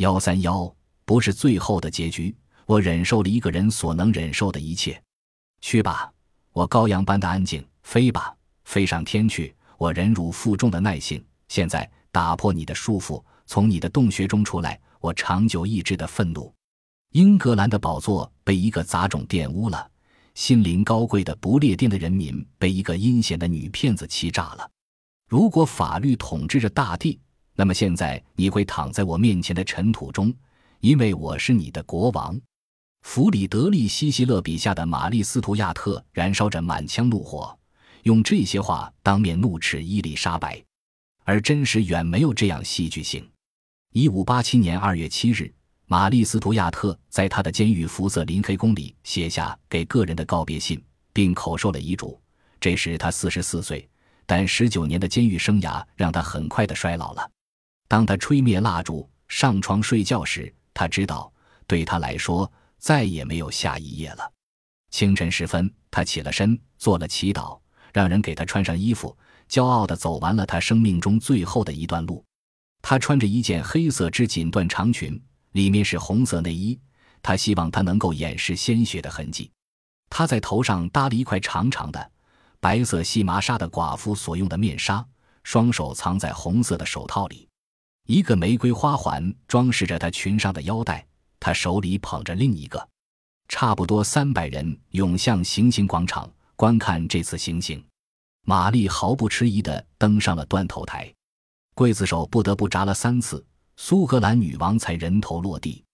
幺三幺不是最后的结局，我忍受了一个人所能忍受的一切。去吧，我羔羊般的安静；飞吧，飞上天去。我忍辱负重的耐性。现在打破你的束缚，从你的洞穴中出来。我长久抑制的愤怒。英格兰的宝座被一个杂种玷污了，心灵高贵的不列颠的人民被一个阴险的女骗子欺诈了。如果法律统治着大地，那么现在你会躺在我面前的尘土中，因为我是你的国王。弗里德利希·希勒笔下的玛丽·斯图亚特燃烧着满腔怒火，用这些话当面怒斥伊丽莎白，而真实远没有这样戏剧性。一五八七年二月七日，玛丽·斯图亚特在他的监狱福瑟林黑宫里写下给个人的告别信，并口授了遗嘱。这时他四十四岁，但十九年的监狱生涯让他很快的衰老了。当他吹灭蜡烛上床睡觉时，他知道对他来说。再也没有下一页了。清晨时分，他起了身，做了祈祷，让人给他穿上衣服，骄傲地走完了他生命中最后的一段路。他穿着一件黑色织锦缎长裙，里面是红色内衣。他希望他能够掩饰鲜血的痕迹。他在头上搭了一块长长的白色细麻纱的寡妇所用的面纱，双手藏在红色的手套里。一个玫瑰花环装饰着她裙上的腰带。她手里捧着另一个，差不多三百人涌向行刑广场观看这次行刑。玛丽毫不迟疑地登上了断头台，刽子手不得不砸了三次，苏格兰女王才人头落地。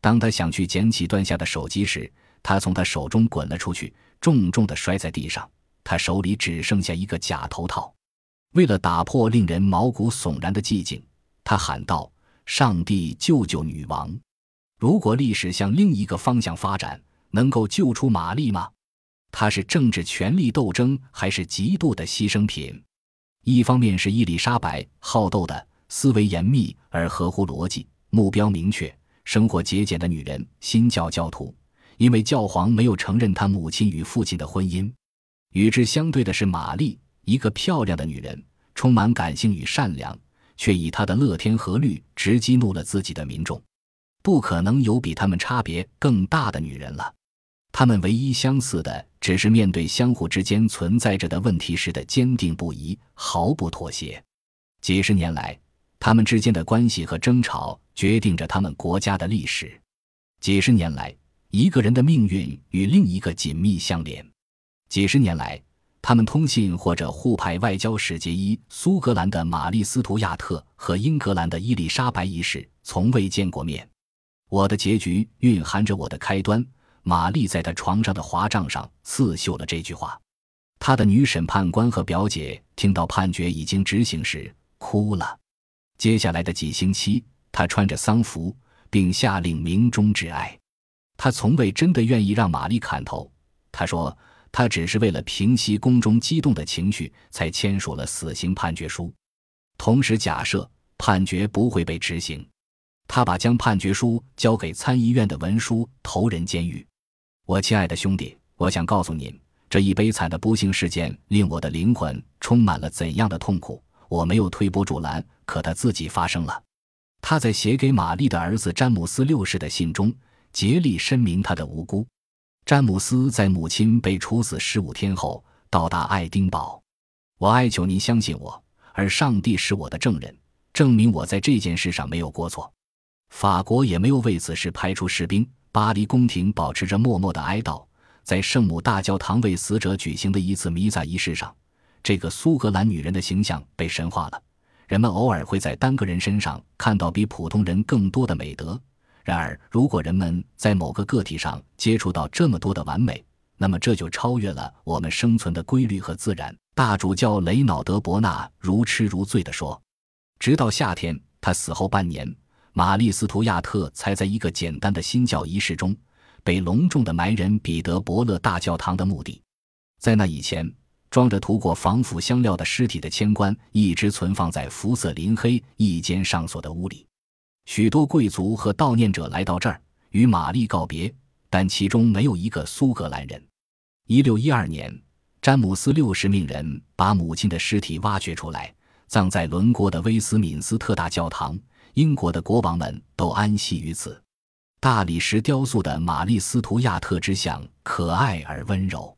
当他想去捡起断下的手机时，他从他手中滚了出去，重重地摔在地上。他手里只剩下一个假头套。为了打破令人毛骨悚然的寂静，他喊道：“上帝，救救女王！”如果历史向另一个方向发展，能够救出玛丽吗？她是政治权力斗争，还是极度的牺牲品？一方面是伊丽莎白好斗的、思维严密而合乎逻辑、目标明确、生活节俭的女人，新教教徒，因为教皇没有承认她母亲与父亲的婚姻；与之相对的是玛丽，一个漂亮的女人，充满感性与善良，却以他的乐天和律直激怒了自己的民众。不可能有比他们差别更大的女人了。他们唯一相似的，只是面对相互之间存在着的问题时的坚定不移、毫不妥协。几十年来，他们之间的关系和争吵决定着他们国家的历史。几十年来，一个人的命运与另一个紧密相连。几十年来，他们通信或者互派外交使节。一苏格兰的玛丽·斯图亚特和英格兰的伊丽莎白一世从未见过面。我的结局蕴含着我的开端。玛丽在她床上的华帐上刺绣了这句话。她的女审判官和表姐听到判决已经执行时哭了。接下来的几星期，她穿着丧服，并下令鸣钟致哀。她从未真的愿意让玛丽砍头。她说，他只是为了平息宫中激动的情绪，才签署了死刑判决书，同时假设判决不会被执行。他把将判决书交给参议院的文书投人监狱。我亲爱的兄弟，我想告诉您，这一悲惨的不幸事件令我的灵魂充满了怎样的痛苦。我没有推波助澜，可它自己发生了。他在写给玛丽的儿子詹姆斯六世的信中竭力申明他的无辜。詹姆斯在母亲被处死十五天后到达爱丁堡。我哀求您相信我，而上帝是我的证人，证明我在这件事上没有过错。法国也没有为此事派出士兵。巴黎宫廷保持着默默的哀悼。在圣母大教堂为死者举行的一次弥撒仪式上，这个苏格兰女人的形象被神化了。人们偶尔会在单个人身上看到比普通人更多的美德。然而，如果人们在某个个体上接触到这么多的完美，那么这就超越了我们生存的规律和自然。大主教雷瑙德·伯纳如痴如醉地说：“直到夏天，他死后半年。”玛丽·斯图亚特才在一个简单的新教仪式中被隆重的埋人彼得伯勒大教堂的墓地。在那以前，装着涂过防腐香料的尸体的铅棺一直存放在福瑟林黑一间上锁的屋里。许多贵族和悼念者来到这儿与玛丽告别，但其中没有一个苏格兰人。一六一二年，詹姆斯六世命人把母亲的尸体挖掘出来，葬在伦国的威斯敏斯特大教堂。英国的国王们都安息于此。大理石雕塑的玛丽·斯图亚特之像可爱而温柔，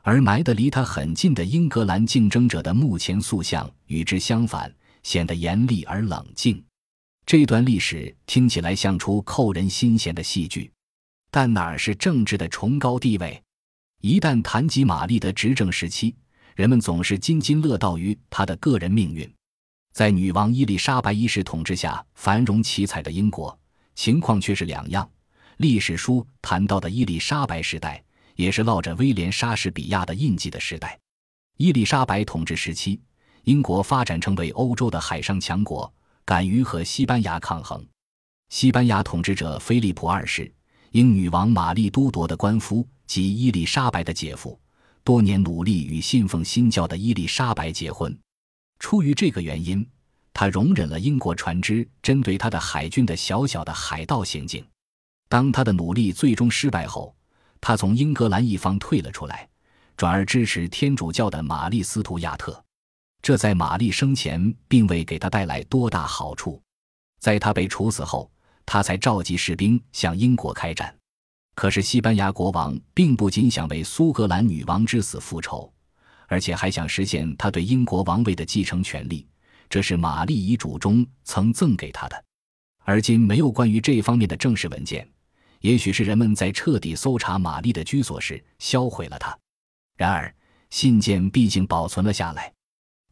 而埋得离他很近的英格兰竞争者的墓前塑像与之相反，显得严厉而冷静。这段历史听起来像出扣人心弦的戏剧，但哪儿是政治的崇高地位？一旦谈及玛丽的执政时期，人们总是津津乐道于她的个人命运。在女王伊丽莎白一世统治下繁荣奇彩的英国。情况却是两样。历史书谈到的伊丽莎白时代，也是烙着威廉·莎士比亚的印记的时代。伊丽莎白统治时期，英国发展成为欧洲的海上强国，敢于和西班牙抗衡。西班牙统治者菲利普二世，英女王玛丽都铎的官夫及伊丽莎白的姐夫，多年努力与信奉新教的伊丽莎白结婚。出于这个原因。他容忍了英国船只针对他的海军的小小的海盗行径。当他的努力最终失败后，他从英格兰一方退了出来，转而支持天主教的玛丽·斯图亚特。这在玛丽生前并未给他带来多大好处。在他被处死后，他才召集士兵向英国开战。可是西班牙国王并不仅想为苏格兰女王之死复仇，而且还想实现他对英国王位的继承权利。这是玛丽遗嘱中曾赠给他的，而今没有关于这方面的正式文件。也许是人们在彻底搜查玛丽的居所时销毁了它。然而信件毕竟保存了下来。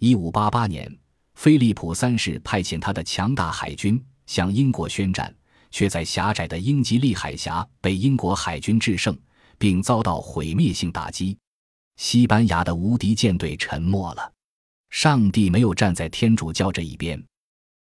一五八八年，菲利普三世派遣他的强大海军向英国宣战，却在狭窄的英吉利海峡被英国海军制胜，并遭到毁灭性打击。西班牙的无敌舰队沉没了。上帝没有站在天主教这一边。